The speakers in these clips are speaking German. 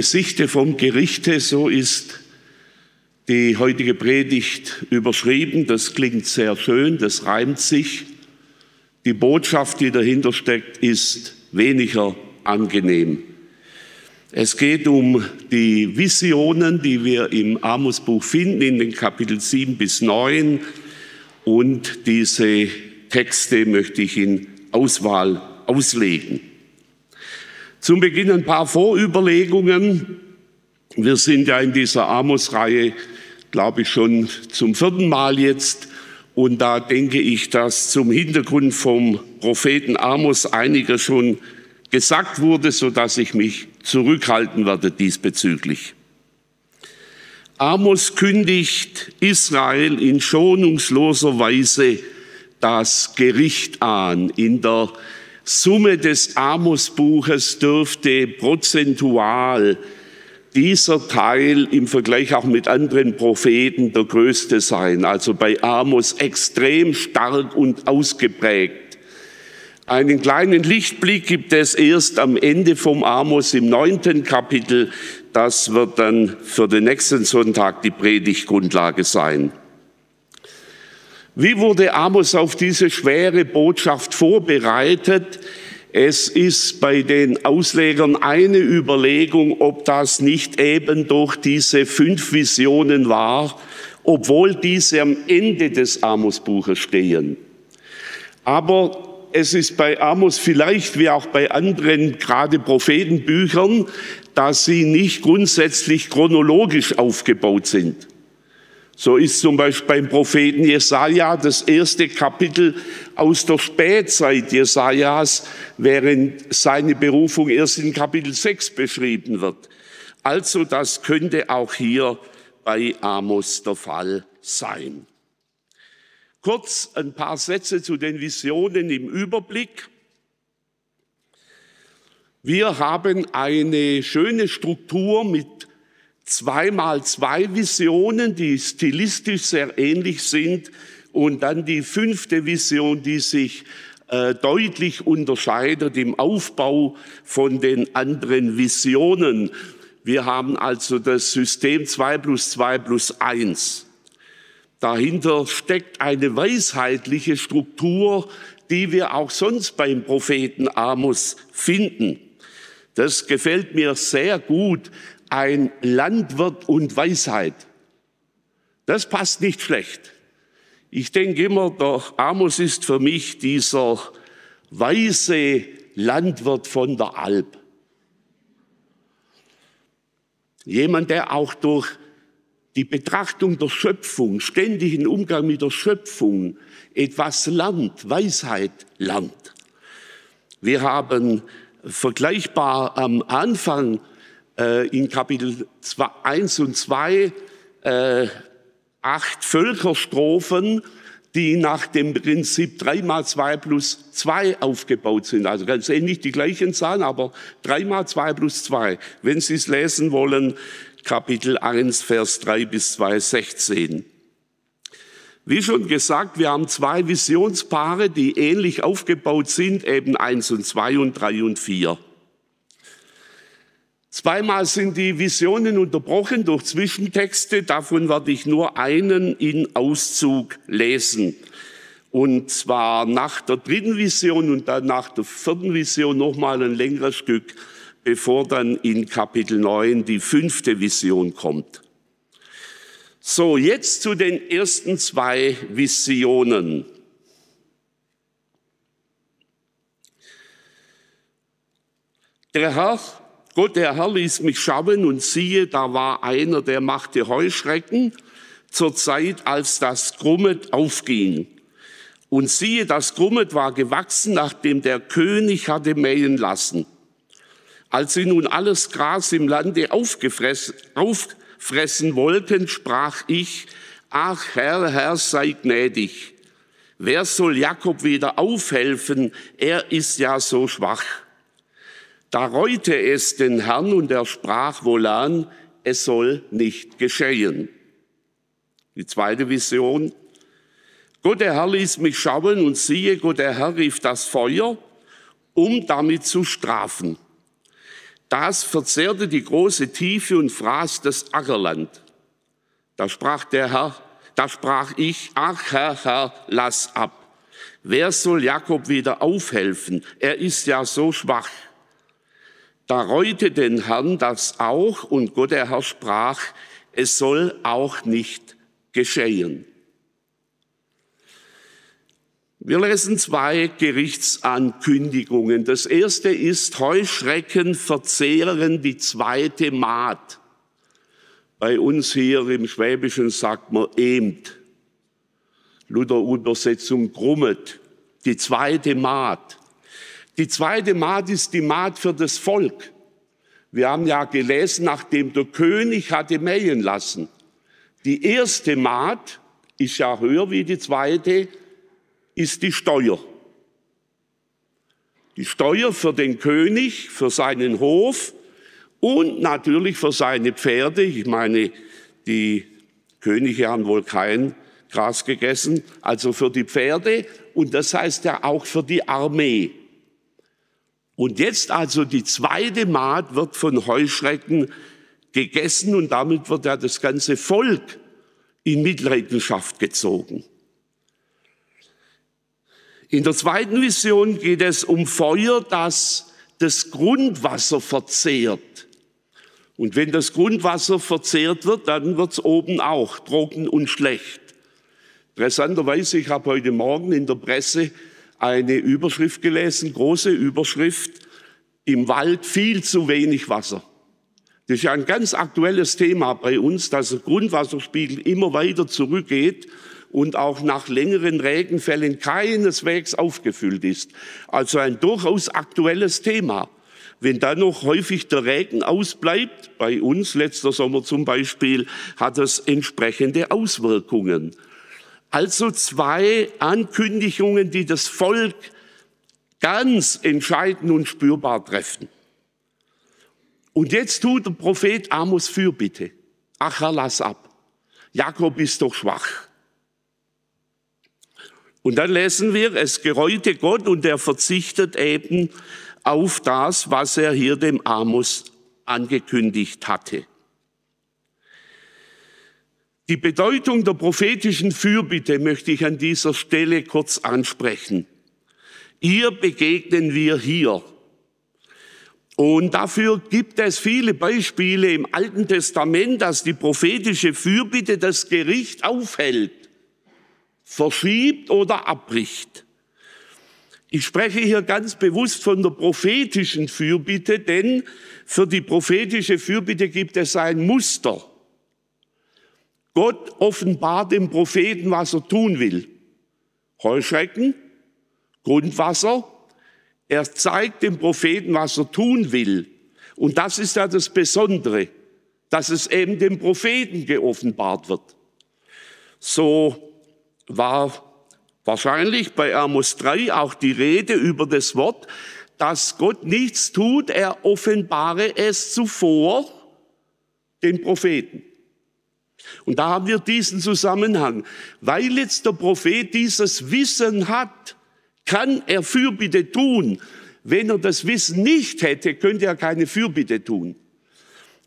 Gesichte vom Gerichte, so ist die heutige Predigt überschrieben. Das klingt sehr schön, das reimt sich. Die Botschaft, die dahinter steckt, ist weniger angenehm. Es geht um die Visionen, die wir im Amos-Buch finden, in den Kapitel 7 bis 9. Und diese Texte möchte ich in Auswahl auslegen. Zum Beginn ein paar Vorüberlegungen. Wir sind ja in dieser Amos-Reihe, glaube ich, schon zum vierten Mal jetzt. Und da denke ich, dass zum Hintergrund vom Propheten Amos einiges schon gesagt wurde, so dass ich mich zurückhalten werde diesbezüglich. Amos kündigt Israel in schonungsloser Weise das Gericht an in der Summe des Amos-Buches dürfte prozentual dieser Teil im Vergleich auch mit anderen Propheten der größte sein. Also bei Amos extrem stark und ausgeprägt. Einen kleinen Lichtblick gibt es erst am Ende vom Amos im neunten Kapitel. Das wird dann für den nächsten Sonntag die Predigtgrundlage sein. Wie wurde Amos auf diese schwere Botschaft vorbereitet? Es ist bei den Auslegern eine Überlegung, ob das nicht eben durch diese fünf Visionen war, obwohl diese am Ende des Amos-Buches stehen. Aber es ist bei Amos vielleicht wie auch bei anderen, gerade Prophetenbüchern, dass sie nicht grundsätzlich chronologisch aufgebaut sind. So ist zum Beispiel beim Propheten Jesaja das erste Kapitel aus der Spätzeit Jesajas, während seine Berufung erst in Kapitel 6 beschrieben wird. Also das könnte auch hier bei Amos der Fall sein. Kurz ein paar Sätze zu den Visionen im Überblick. Wir haben eine schöne Struktur mit zweimal zwei Visionen, die stilistisch sehr ähnlich sind und dann die fünfte Vision, die sich äh, deutlich unterscheidet im Aufbau von den anderen Visionen. Wir haben also das System 2 plus 2 plus 1. Dahinter steckt eine weisheitliche Struktur, die wir auch sonst beim Propheten Amos finden. Das gefällt mir sehr gut ein Landwirt und Weisheit. Das passt nicht schlecht. Ich denke immer, der Amos ist für mich dieser weise Landwirt von der Alp. Jemand, der auch durch die Betrachtung der Schöpfung, ständigen Umgang mit der Schöpfung etwas lernt, Weisheit lernt. Wir haben vergleichbar am Anfang äh, in Kapitel 1 und 2 äh, acht Völkerstrophen, die nach dem Prinzip 3 mal 2 plus 2 aufgebaut sind. Also ganz ähnlich die gleichen Zahlen, aber 3 mal 2 plus 2. Wenn Sie es lesen wollen, Kapitel 1, Vers 3 bis 2, 16. Wie schon gesagt, wir haben zwei Visionspaare, die ähnlich aufgebaut sind, eben 1 und 2 und 3 und 4. Zweimal sind die Visionen unterbrochen durch Zwischentexte. Davon werde ich nur einen in Auszug lesen. Und zwar nach der dritten Vision und dann nach der vierten Vision nochmal ein längeres Stück, bevor dann in Kapitel 9 die fünfte Vision kommt. So, jetzt zu den ersten zwei Visionen. Der Herr Gott, der Herr ließ mich schauen und siehe, da war einer, der machte Heuschrecken zur Zeit, als das Grummet aufging. Und siehe, das Grummet war gewachsen, nachdem der König hatte mähen lassen. Als sie nun alles Gras im Lande auffressen wollten, sprach ich, ach Herr, Herr, sei gnädig. Wer soll Jakob wieder aufhelfen? Er ist ja so schwach. Da reute es den Herrn und er sprach wohlan, es soll nicht geschehen. Die zweite Vision. Gott der Herr ließ mich schauen und siehe, Gott der Herr rief das Feuer, um damit zu strafen. Das verzehrte die große Tiefe und fraß das Ackerland. Da sprach der Herr, da sprach ich, ach Herr, Herr, lass ab. Wer soll Jakob wieder aufhelfen? Er ist ja so schwach. Da reute den Herrn das auch und Gott der Herr sprach, es soll auch nicht geschehen. Wir lesen zwei Gerichtsankündigungen. Das erste ist, Heuschrecken verzehren die zweite Maat. Bei uns hier im Schwäbischen sagt man emt. Luther-Übersetzung grummet. Die zweite Maat. Die zweite Maat ist die Maat für das Volk. Wir haben ja gelesen, nachdem der König hatte mähen lassen. Die erste Maat ist ja höher wie die zweite, ist die Steuer. Die Steuer für den König, für seinen Hof und natürlich für seine Pferde. Ich meine, die Könige haben wohl kein Gras gegessen, also für die Pferde und das heißt ja auch für die Armee. Und jetzt also die zweite Maat wird von Heuschrecken gegessen und damit wird ja das ganze Volk in Mitleidenschaft gezogen. In der zweiten Vision geht es um Feuer, das das Grundwasser verzehrt. Und wenn das Grundwasser verzehrt wird, dann wird es oben auch trocken und schlecht. Interessanterweise, ich habe heute Morgen in der Presse eine Überschrift gelesen, große Überschrift, im Wald viel zu wenig Wasser. Das ist ja ein ganz aktuelles Thema bei uns, dass der Grundwasserspiegel immer weiter zurückgeht und auch nach längeren Regenfällen keineswegs aufgefüllt ist. Also ein durchaus aktuelles Thema. Wenn dann noch häufig der Regen ausbleibt, bei uns letzter Sommer zum Beispiel, hat das entsprechende Auswirkungen. Also zwei Ankündigungen, die das Volk ganz entscheidend und spürbar treffen. Und jetzt tut der Prophet Amos Fürbitte. Ach, lass ab. Jakob ist doch schwach. Und dann lesen wir, es gereute Gott und er verzichtet eben auf das, was er hier dem Amos angekündigt hatte. Die Bedeutung der prophetischen Fürbitte möchte ich an dieser Stelle kurz ansprechen. Ihr begegnen wir hier. Und dafür gibt es viele Beispiele im Alten Testament, dass die prophetische Fürbitte das Gericht aufhält, verschiebt oder abbricht. Ich spreche hier ganz bewusst von der prophetischen Fürbitte, denn für die prophetische Fürbitte gibt es ein Muster. Gott offenbart dem Propheten, was er tun will. Heuschrecken, Grundwasser. Er zeigt dem Propheten, was er tun will. Und das ist ja das Besondere, dass es eben dem Propheten geoffenbart wird. So war wahrscheinlich bei Amos 3 auch die Rede über das Wort, dass Gott nichts tut, er offenbare es zuvor den Propheten. Und da haben wir diesen Zusammenhang. Weil jetzt der Prophet dieses Wissen hat, kann er Fürbitte tun. Wenn er das Wissen nicht hätte, könnte er keine Fürbitte tun.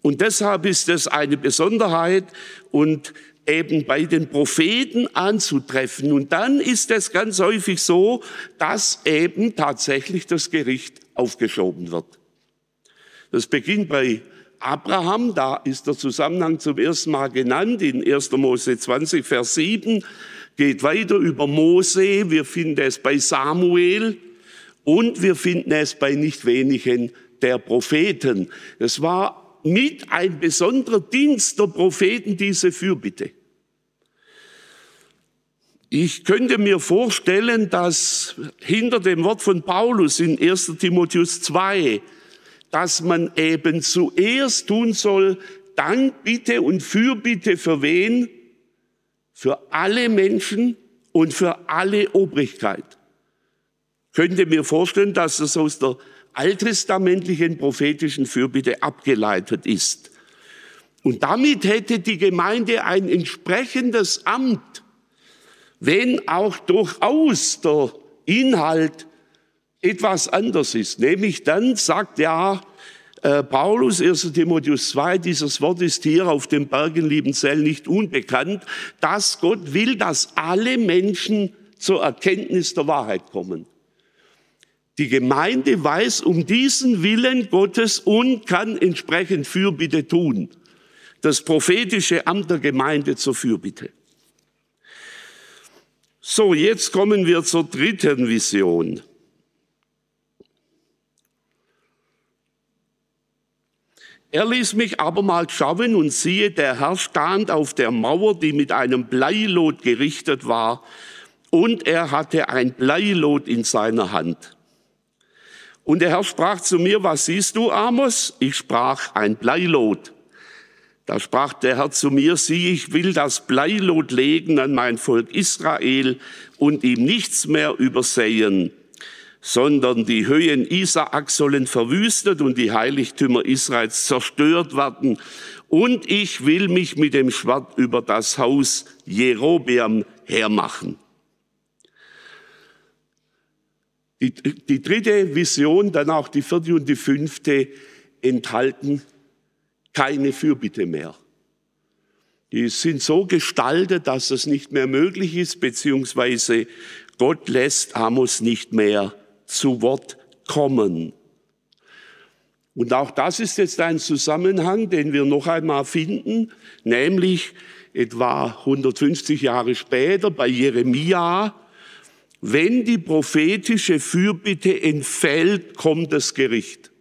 Und deshalb ist es eine Besonderheit und eben bei den Propheten anzutreffen. Und dann ist es ganz häufig so, dass eben tatsächlich das Gericht aufgeschoben wird. Das beginnt bei Abraham, da ist der Zusammenhang zum ersten Mal genannt in 1. Mose 20, Vers 7, geht weiter über Mose, wir finden es bei Samuel und wir finden es bei nicht wenigen der Propheten. Es war mit ein besonderer Dienst der Propheten diese Fürbitte. Ich könnte mir vorstellen, dass hinter dem Wort von Paulus in 1 Timotheus 2 dass man eben zuerst tun soll, Dank, Bitte und Fürbitte für wen? Für alle Menschen und für alle Obrigkeit. Könnt ihr mir vorstellen, dass das aus der alttestamentlichen prophetischen Fürbitte abgeleitet ist? Und damit hätte die Gemeinde ein entsprechendes Amt, wenn auch durchaus der Inhalt etwas anders ist. Nämlich dann sagt ja äh, Paulus, 1 Timotheus 2, dieses Wort ist hier auf dem Bergen Liebenzell nicht unbekannt, dass Gott will, dass alle Menschen zur Erkenntnis der Wahrheit kommen. Die Gemeinde weiß um diesen Willen Gottes und kann entsprechend Fürbitte tun das prophetische Amt der Gemeinde zur Fürbitte. So, jetzt kommen wir zur dritten Vision. Er ließ mich abermals schauen und siehe, der Herr stand auf der Mauer, die mit einem Bleilot gerichtet war, und er hatte ein Bleilot in seiner Hand. Und der Herr sprach zu mir, was siehst du, Amos? Ich sprach, ein Bleilot. Da sprach der Herr zu mir, sieh, ich will das Bleilot legen an mein Volk Israel und ihm nichts mehr übersehen, sondern die Höhen Isaak sollen verwüstet und die Heiligtümer Israels zerstört werden. Und ich will mich mit dem Schwert über das Haus Jerobeam hermachen. Die, die dritte Vision, dann auch die vierte und die fünfte enthalten keine Fürbitte mehr. Die sind so gestaltet, dass es nicht mehr möglich ist, beziehungsweise Gott lässt Amos nicht mehr zu Wort kommen. Und auch das ist jetzt ein Zusammenhang, den wir noch einmal finden, nämlich etwa 150 Jahre später bei Jeremia, wenn die prophetische Fürbitte entfällt, kommt das Gericht.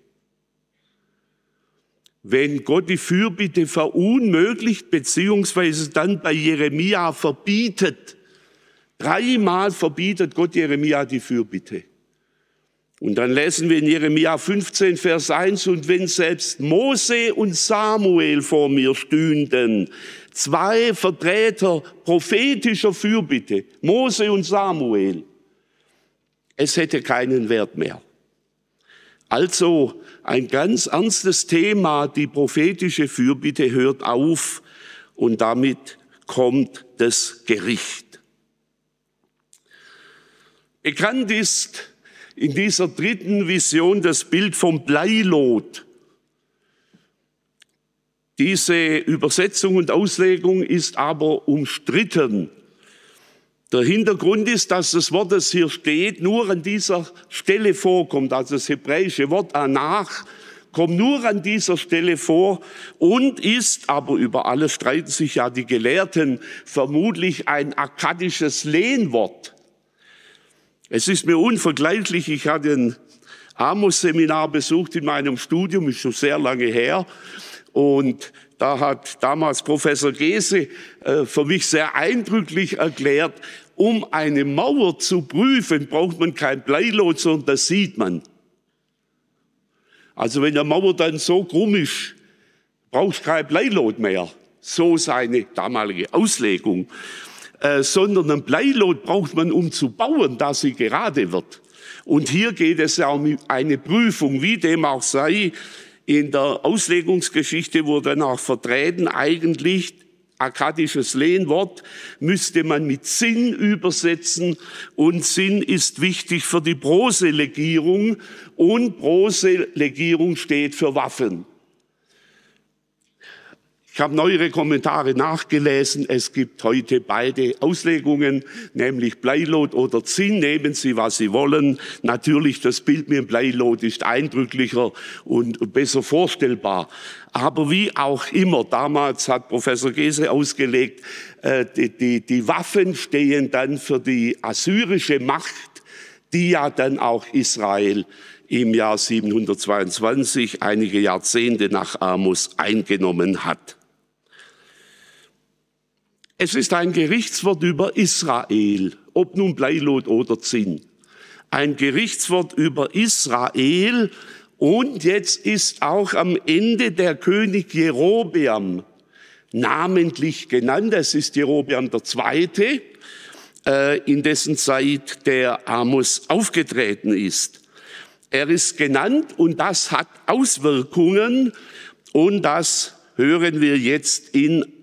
Wenn Gott die Fürbitte verunmöglicht, beziehungsweise dann bei Jeremia verbietet, dreimal verbietet Gott Jeremia die Fürbitte. Und dann lesen wir in Jeremia 15, Vers 1, und wenn selbst Mose und Samuel vor mir stünden, zwei Vertreter prophetischer Fürbitte, Mose und Samuel, es hätte keinen Wert mehr. Also ein ganz ernstes Thema, die prophetische Fürbitte hört auf und damit kommt das Gericht. Bekannt ist in dieser dritten Vision das Bild vom Bleilot. Diese Übersetzung und Auslegung ist aber umstritten. Der Hintergrund ist, dass das Wort, das hier steht, nur an dieser Stelle vorkommt. Also das hebräische Wort anach kommt nur an dieser Stelle vor und ist, aber über alles streiten sich ja die Gelehrten, vermutlich ein akkadisches Lehnwort. Es ist mir unvergleichlich. Ich hatte ein Amos-Seminar besucht in meinem Studium, ist schon sehr lange her. Und da hat damals Professor Gese äh, für mich sehr eindrücklich erklärt, um eine Mauer zu prüfen, braucht man kein Bleilot, sondern das sieht man. Also wenn der Mauer dann so krumm ist, braucht kein Bleilot mehr. So seine damalige Auslegung. Äh, sondern ein Bleilot braucht man, um zu bauen, dass sie gerade wird. Und hier geht es ja um eine Prüfung, wie dem auch sei. In der Auslegungsgeschichte wurde dann auch vertreten, eigentlich akkadisches Lehnwort müsste man mit Sinn übersetzen und Sinn ist wichtig für die Proselegierung und Proselegierung steht für Waffen. Ich habe neuere Kommentare nachgelesen. Es gibt heute beide Auslegungen, nämlich Bleilot oder Zinn. Nehmen Sie, was Sie wollen. Natürlich, das Bild mit dem Bleilot ist eindrücklicher und besser vorstellbar. Aber wie auch immer, damals hat Professor Gese ausgelegt, äh, die, die, die Waffen stehen dann für die assyrische Macht, die ja dann auch Israel im Jahr 722, einige Jahrzehnte nach Amos, eingenommen hat. Es ist ein Gerichtswort über Israel, ob nun Bleilot oder Zinn. Ein Gerichtswort über Israel Und jetzt ist auch am Ende der König Jerobeam namentlich genannt. Das ist Jerobeam Zweite, äh, in dessen Zeit der Amos aufgetreten ist. Er ist genannt und das hat Auswirkungen und das hören wir jetzt in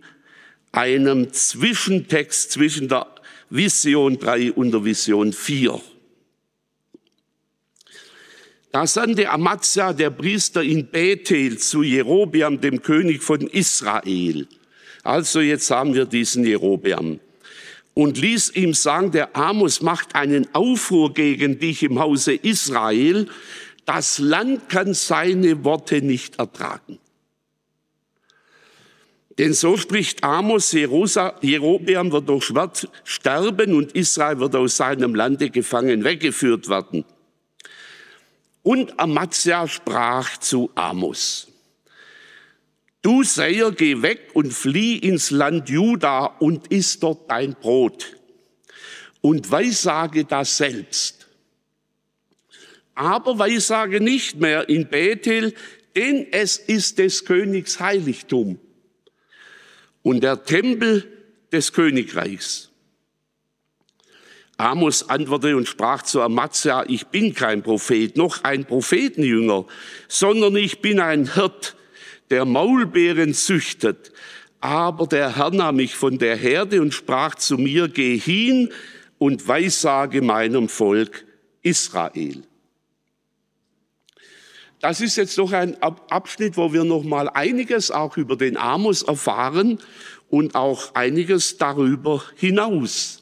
einem Zwischentext zwischen der Vision 3 und der Vision 4. Da sandte Amazia, der Priester in Bethel, zu Jerobeam, dem König von Israel. Also jetzt haben wir diesen Jerobeam. Und ließ ihm sagen, der Amos macht einen Aufruhr gegen dich im Hause Israel. Das Land kann seine Worte nicht ertragen. Denn so spricht Amos, Jerobeam wird durch Schwert sterben und Israel wird aus seinem Lande gefangen weggeführt werden. Und Amazia sprach zu Amos, du Seher, geh weg und flieh ins Land Juda und iss dort dein Brot und weissage das selbst. Aber weissage nicht mehr in Bethel, denn es ist des Königs Heiligtum und der Tempel des Königreichs. Amos antwortete und sprach zu Amazia, ich bin kein Prophet, noch ein Prophetenjünger, sondern ich bin ein Hirt, der Maulbeeren züchtet. Aber der Herr nahm mich von der Herde und sprach zu mir, geh hin und weissage meinem Volk Israel. Das ist jetzt noch ein Abschnitt, wo wir noch mal einiges auch über den Amos erfahren und auch einiges darüber hinaus.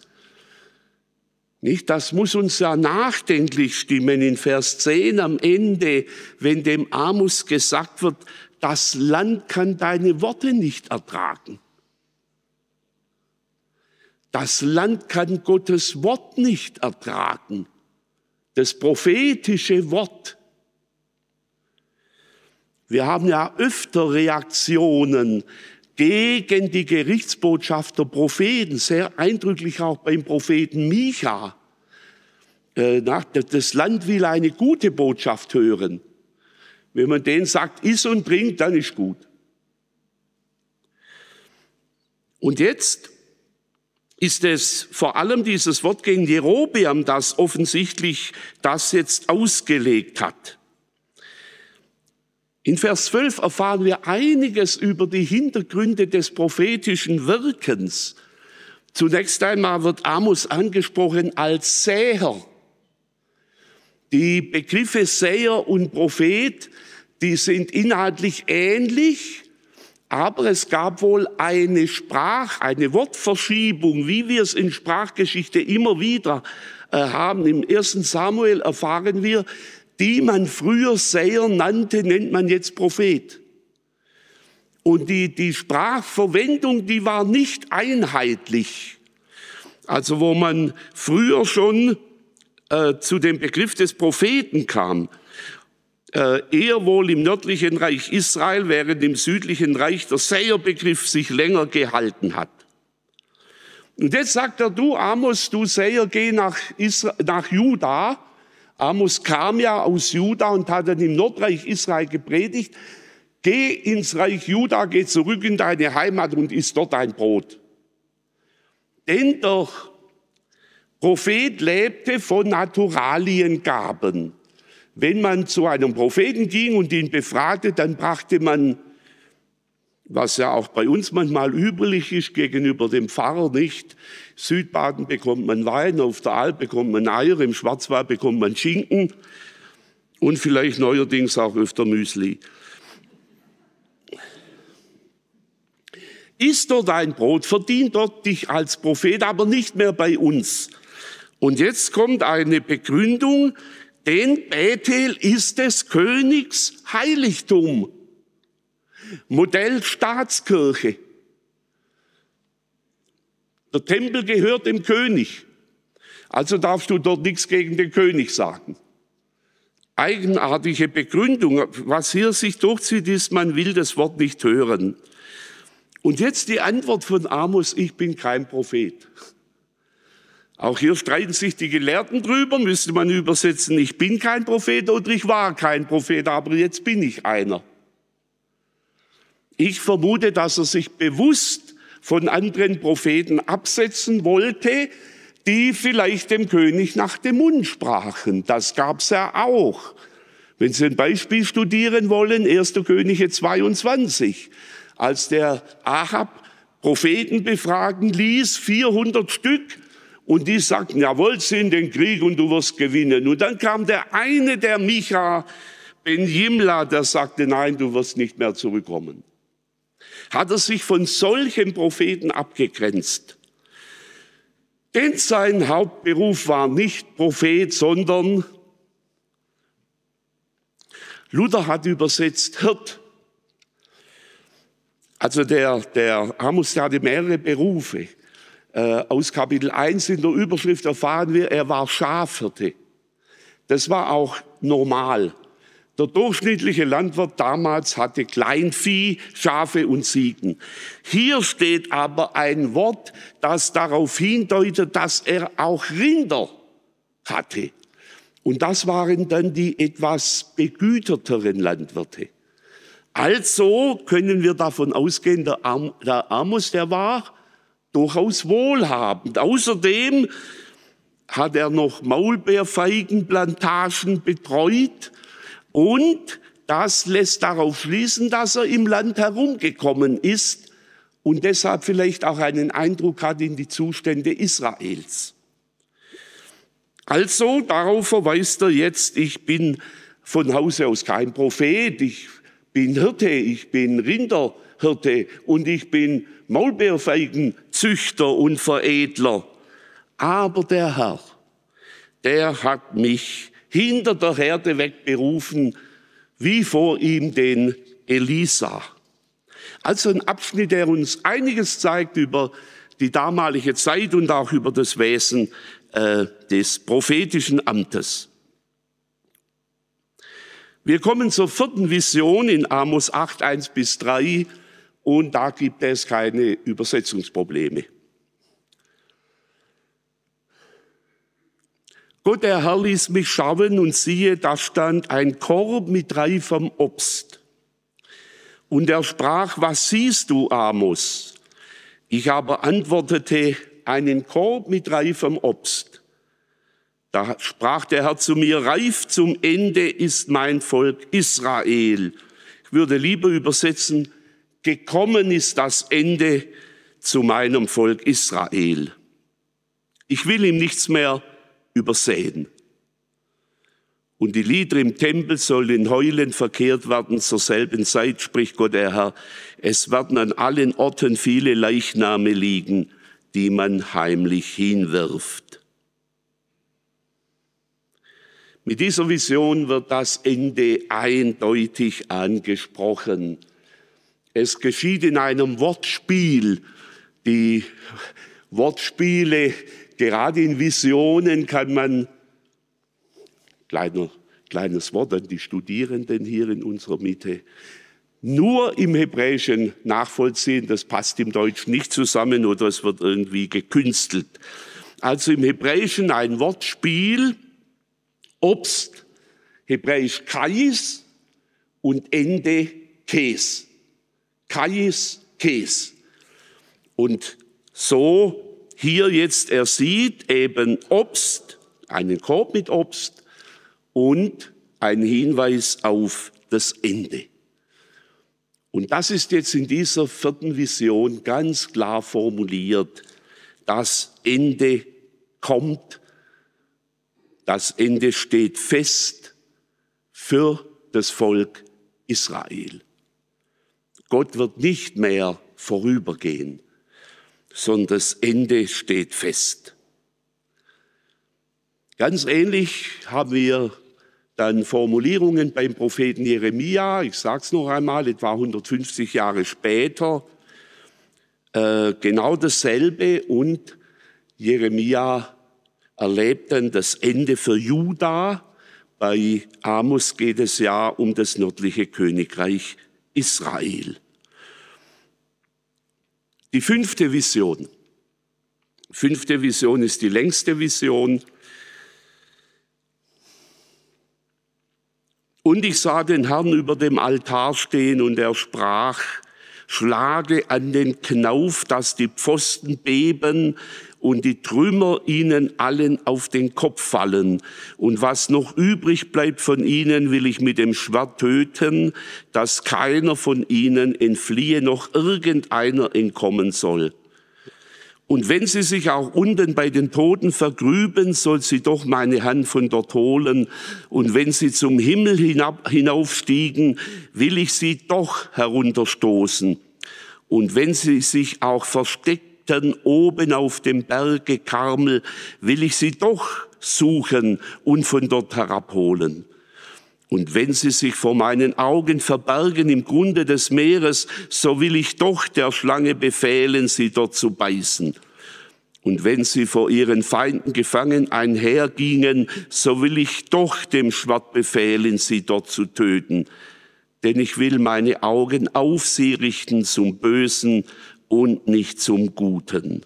Nicht? Das muss uns ja nachdenklich stimmen in Vers 10 am Ende, wenn dem Amos gesagt wird, das Land kann deine Worte nicht ertragen. Das Land kann Gottes Wort nicht ertragen. Das prophetische Wort. Wir haben ja öfter Reaktionen gegen die Gerichtsbotschaft der Propheten, sehr eindrücklich auch beim Propheten Micha. Äh, das Land will eine gute Botschaft hören. Wenn man denen sagt, iss und trink, dann ist gut. Und jetzt ist es vor allem dieses Wort gegen Jerobeam, das offensichtlich das jetzt ausgelegt hat. In Vers 12 erfahren wir einiges über die Hintergründe des prophetischen Wirkens. Zunächst einmal wird Amos angesprochen als Säher. Die Begriffe Säher und Prophet, die sind inhaltlich ähnlich, aber es gab wohl eine Sprach, eine Wortverschiebung, wie wir es in Sprachgeschichte immer wieder äh, haben. Im ersten Samuel erfahren wir, die man früher Säher nannte, nennt man jetzt Prophet. Und die, die Sprachverwendung, die war nicht einheitlich. Also wo man früher schon äh, zu dem Begriff des Propheten kam, äh, eher wohl im nördlichen Reich Israel, während im südlichen Reich der Säerbegriff sich länger gehalten hat. Und jetzt sagt er, du Amos, du Säher, geh nach, Isra nach Juda Amos kam ja aus Juda und hat dann im Nordreich Israel gepredigt. Geh ins Reich Juda, geh zurück in deine Heimat und isst dort dein Brot. Denn der Prophet lebte von Naturaliengaben. Wenn man zu einem Propheten ging und ihn befragte, dann brachte man was ja auch bei uns manchmal üblich ist gegenüber dem Pfarrer nicht. Südbaden bekommt man Wein, auf der Alp bekommt man Eier, im Schwarzwald bekommt man Schinken und vielleicht neuerdings auch öfter Müsli. Iss dort ein Brot, verdient dort dich als Prophet, aber nicht mehr bei uns. Und jetzt kommt eine Begründung, denn Bethel ist des Königs Heiligtum. Modell Staatskirche. Der Tempel gehört dem König. Also darfst du dort nichts gegen den König sagen. Eigenartige Begründung. Was hier sich durchzieht, ist, man will das Wort nicht hören. Und jetzt die Antwort von Amos, ich bin kein Prophet. Auch hier streiten sich die Gelehrten drüber, müsste man übersetzen, ich bin kein Prophet oder ich war kein Prophet, aber jetzt bin ich einer. Ich vermute, dass er sich bewusst von anderen Propheten absetzen wollte, die vielleicht dem König nach dem Mund sprachen. Das gab's ja auch. Wenn Sie ein Beispiel studieren wollen, 1. Könige 22, als der Ahab Propheten befragen ließ, 400 Stück, und die sagten, jawohl, zieh den Krieg und du wirst gewinnen. Und dann kam der eine, der Micha Ben Jimla, der sagte, nein, du wirst nicht mehr zurückkommen. Hat er sich von solchen Propheten abgegrenzt. Denn sein Hauptberuf war nicht Prophet, sondern Luther hat übersetzt Hirt. Also der, der Amos der hatte mehrere Berufe. Äh, aus Kapitel 1 in der Überschrift erfahren wir, er war Schafhirte. Das war auch normal. Der durchschnittliche Landwirt damals hatte Kleinvieh, Schafe und Ziegen. Hier steht aber ein Wort, das darauf hindeutet, dass er auch Rinder hatte. Und das waren dann die etwas begüterteren Landwirte. Also können wir davon ausgehen, der, Amos, der war durchaus wohlhabend. Außerdem hat er noch Maulbeerfeigenplantagen betreut und das lässt darauf schließen, dass er im Land herumgekommen ist und deshalb vielleicht auch einen Eindruck hat in die Zustände Israels. Also darauf verweist er jetzt, ich bin von Hause aus kein Prophet, ich bin Hirte, ich bin Rinderhirte und ich bin Maulbeerfeigenzüchter und Veredler. Aber der Herr, der hat mich hinter der Herde wegberufen, wie vor ihm den Elisa. Also ein Abschnitt, der uns einiges zeigt über die damalige Zeit und auch über das Wesen äh, des prophetischen Amtes. Wir kommen zur vierten Vision in Amos 8, 1 bis 3 und da gibt es keine Übersetzungsprobleme. Gott, der Herr ließ mich schauen und siehe, da stand ein Korb mit reifem Obst. Und er sprach, was siehst du, Amos? Ich aber antwortete, einen Korb mit reifem Obst. Da sprach der Herr zu mir, reif zum Ende ist mein Volk Israel. Ich würde lieber übersetzen, gekommen ist das Ende zu meinem Volk Israel. Ich will ihm nichts mehr übersehen. Und die Lieder im Tempel sollen in Heulen verkehrt werden zur selben Zeit, spricht Gott der Herr. Es werden an allen Orten viele Leichname liegen, die man heimlich hinwirft. Mit dieser Vision wird das Ende eindeutig angesprochen. Es geschieht in einem Wortspiel. Die Wortspiele, gerade in Visionen kann man, kleiner, kleines Wort an die Studierenden hier in unserer Mitte, nur im Hebräischen nachvollziehen. Das passt im Deutschen nicht zusammen oder es wird irgendwie gekünstelt. Also im Hebräischen ein Wortspiel, Obst, Hebräisch Kais und Ende Kes. Kais Kes. Und so hier jetzt, er sieht eben Obst, einen Korb mit Obst und ein Hinweis auf das Ende. Und das ist jetzt in dieser vierten Vision ganz klar formuliert. Das Ende kommt, das Ende steht fest für das Volk Israel. Gott wird nicht mehr vorübergehen, sondern das Ende steht fest. Ganz ähnlich haben wir dann Formulierungen beim Propheten Jeremia, ich sage es noch einmal, etwa 150 Jahre später, äh, genau dasselbe und Jeremia erlebt dann das Ende für Juda. Bei Amos geht es ja um das nördliche Königreich Israel. Die fünfte Vision. Fünfte Vision ist die längste Vision. Und ich sah den Herrn über dem Altar stehen und er sprach, schlage an den Knauf, dass die Pfosten beben und die Trümmer ihnen allen auf den Kopf fallen. Und was noch übrig bleibt von ihnen, will ich mit dem Schwert töten, dass keiner von ihnen entfliehe, noch irgendeiner entkommen soll. Und wenn sie sich auch unten bei den Toten vergrüben, soll sie doch meine Hand von dort holen. Und wenn sie zum Himmel hinab, hinaufstiegen, will ich sie doch herunterstoßen. Und wenn sie sich auch versteckten oben auf dem Berge Karmel, will ich sie doch suchen und von dort herabholen. Und wenn sie sich vor meinen Augen verbergen im Grunde des Meeres, so will ich doch der Schlange befehlen, sie dort zu beißen. Und wenn sie vor ihren Feinden gefangen einhergingen, so will ich doch dem Schwert befehlen, sie dort zu töten denn ich will meine Augen auf sie richten zum Bösen und nicht zum Guten.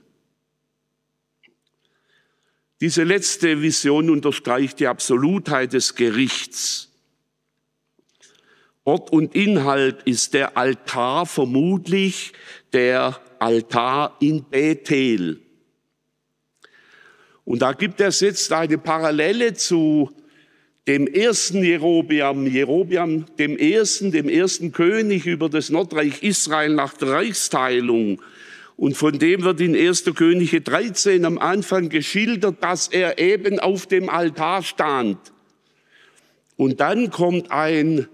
Diese letzte Vision unterstreicht die Absolutheit des Gerichts. Ort und Inhalt ist der Altar vermutlich der Altar in Bethel. Und da gibt es jetzt eine Parallele zu dem ersten Jerobiam, Jerobiam dem ersten, dem ersten König über das Nordreich Israel nach der Reichsteilung. Und von dem wird in 1. Könige 13 am Anfang geschildert, dass er eben auf dem Altar stand. Und dann kommt ein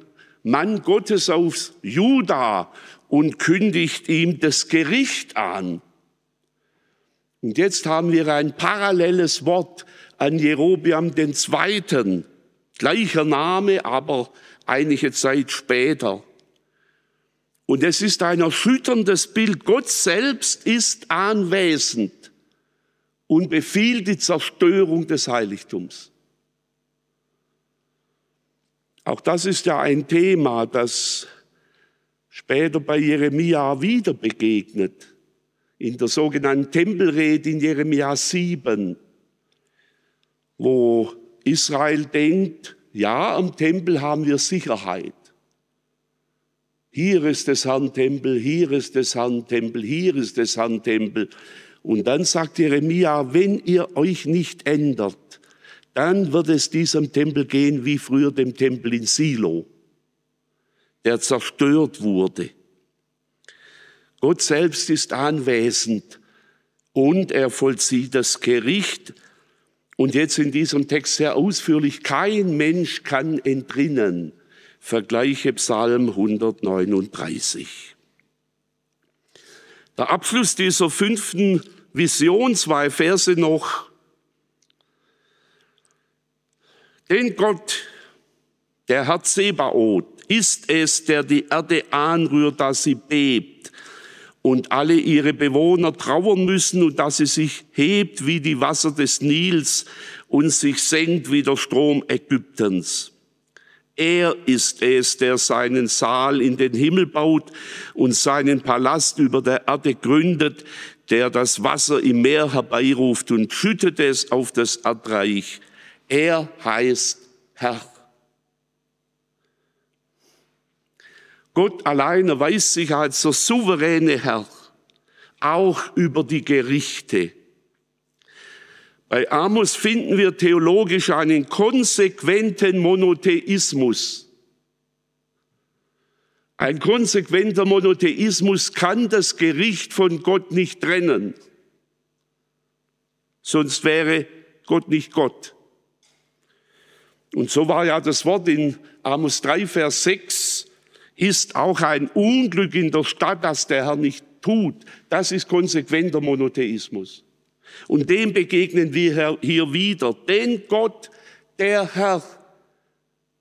Mann Gottes aus Juda und kündigt ihm das Gericht an. Und jetzt haben wir ein paralleles Wort an Jerobiam den Zweiten. Gleicher Name, aber einige Zeit später. Und es ist ein erschütterndes Bild. Gott selbst ist anwesend und befiehlt die Zerstörung des Heiligtums. Auch das ist ja ein Thema, das später bei Jeremia wieder begegnet, in der sogenannten Tempelrede in Jeremia 7, wo Israel denkt, ja, am Tempel haben wir Sicherheit. Hier ist des Herrn Tempel, hier ist des Herrn Tempel, hier ist des Herrn Tempel. Und dann sagt Jeremia, wenn ihr euch nicht ändert, dann wird es diesem Tempel gehen wie früher dem Tempel in Silo, der zerstört wurde. Gott selbst ist anwesend und er vollzieht das Gericht und jetzt in diesem Text sehr ausführlich, kein Mensch kann entrinnen. Vergleiche Psalm 139. Der Abschluss dieser fünften Vision, zwei Verse noch. Denn Gott, der Herr Zebaoth, ist es, der die Erde anrührt, dass sie bebt und alle ihre Bewohner trauern müssen und dass sie sich hebt wie die Wasser des Nils und sich senkt wie der Strom Ägyptens. Er ist es, der seinen Saal in den Himmel baut und seinen Palast über der Erde gründet, der das Wasser im Meer herbeiruft und schüttet es auf das Erdreich. Er heißt Herr. Gott allein erweist sich als der souveräne Herr, auch über die Gerichte. Bei Amos finden wir theologisch einen konsequenten Monotheismus. Ein konsequenter Monotheismus kann das Gericht von Gott nicht trennen. Sonst wäre Gott nicht Gott. Und so war ja das Wort in Amos 3, Vers 6, ist auch ein Unglück in der Stadt, das der Herr nicht tut. Das ist konsequenter Monotheismus. Und dem begegnen wir hier wieder. Denn Gott, der Herr,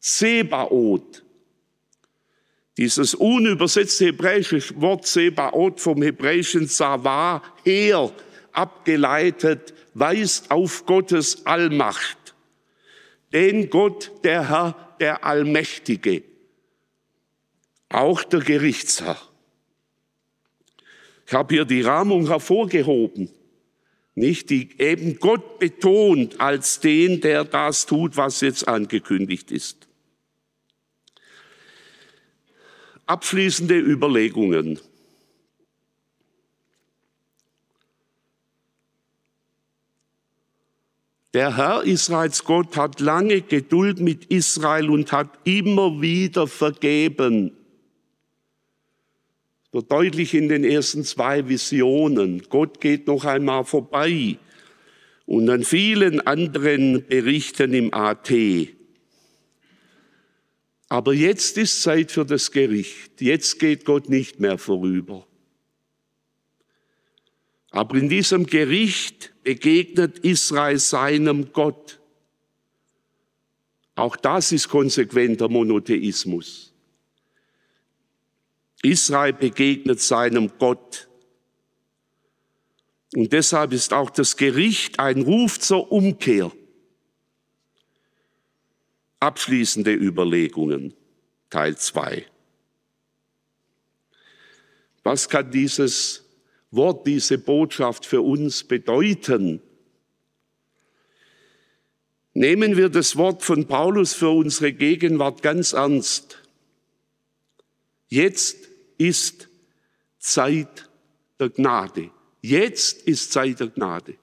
Sebaoth, dieses unübersetzte hebräische Wort Sebaoth vom hebräischen Savah her abgeleitet, weist auf Gottes Allmacht. Denn Gott, der Herr, der Allmächtige, auch der Gerichtsherr. Ich habe hier die Rahmung hervorgehoben. nicht, die eben Gott betont als den, der das tut, was jetzt angekündigt ist. Abschließende Überlegungen. Der Herr Israels Gott hat lange Geduld mit Israel und hat immer wieder vergeben. So deutlich in den ersten zwei Visionen. Gott geht noch einmal vorbei. Und an vielen anderen Berichten im AT. Aber jetzt ist Zeit für das Gericht. Jetzt geht Gott nicht mehr vorüber. Aber in diesem Gericht begegnet Israel seinem Gott. Auch das ist konsequenter Monotheismus. Israel begegnet seinem Gott. Und deshalb ist auch das Gericht ein Ruf zur Umkehr. Abschließende Überlegungen, Teil 2. Was kann dieses Wort, diese Botschaft für uns bedeuten? Nehmen wir das Wort von Paulus für unsere Gegenwart ganz ernst. Jetzt ist Zeit der Gnade. Jetzt ist Zeit der Gnade.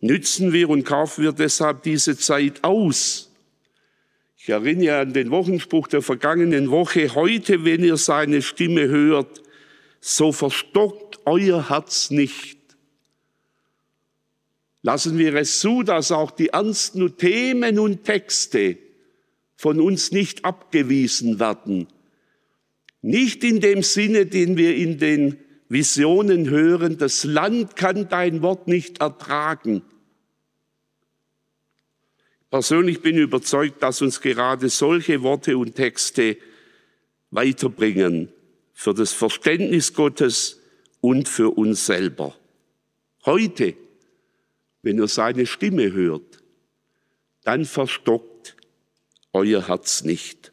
Nützen wir und kaufen wir deshalb diese Zeit aus. Ich erinnere an den Wochenspruch der vergangenen Woche. Heute, wenn ihr seine Stimme hört, so verstockt euer Herz nicht. Lassen wir es zu, dass auch die ernsten Themen und Texte von uns nicht abgewiesen werden. Nicht in dem Sinne, den wir in den Visionen hören, das Land kann dein Wort nicht ertragen. Persönlich bin ich überzeugt, dass uns gerade solche Worte und Texte weiterbringen für das Verständnis Gottes und für uns selber. Heute, wenn ihr seine Stimme hört, dann verstockt euer Herz nicht.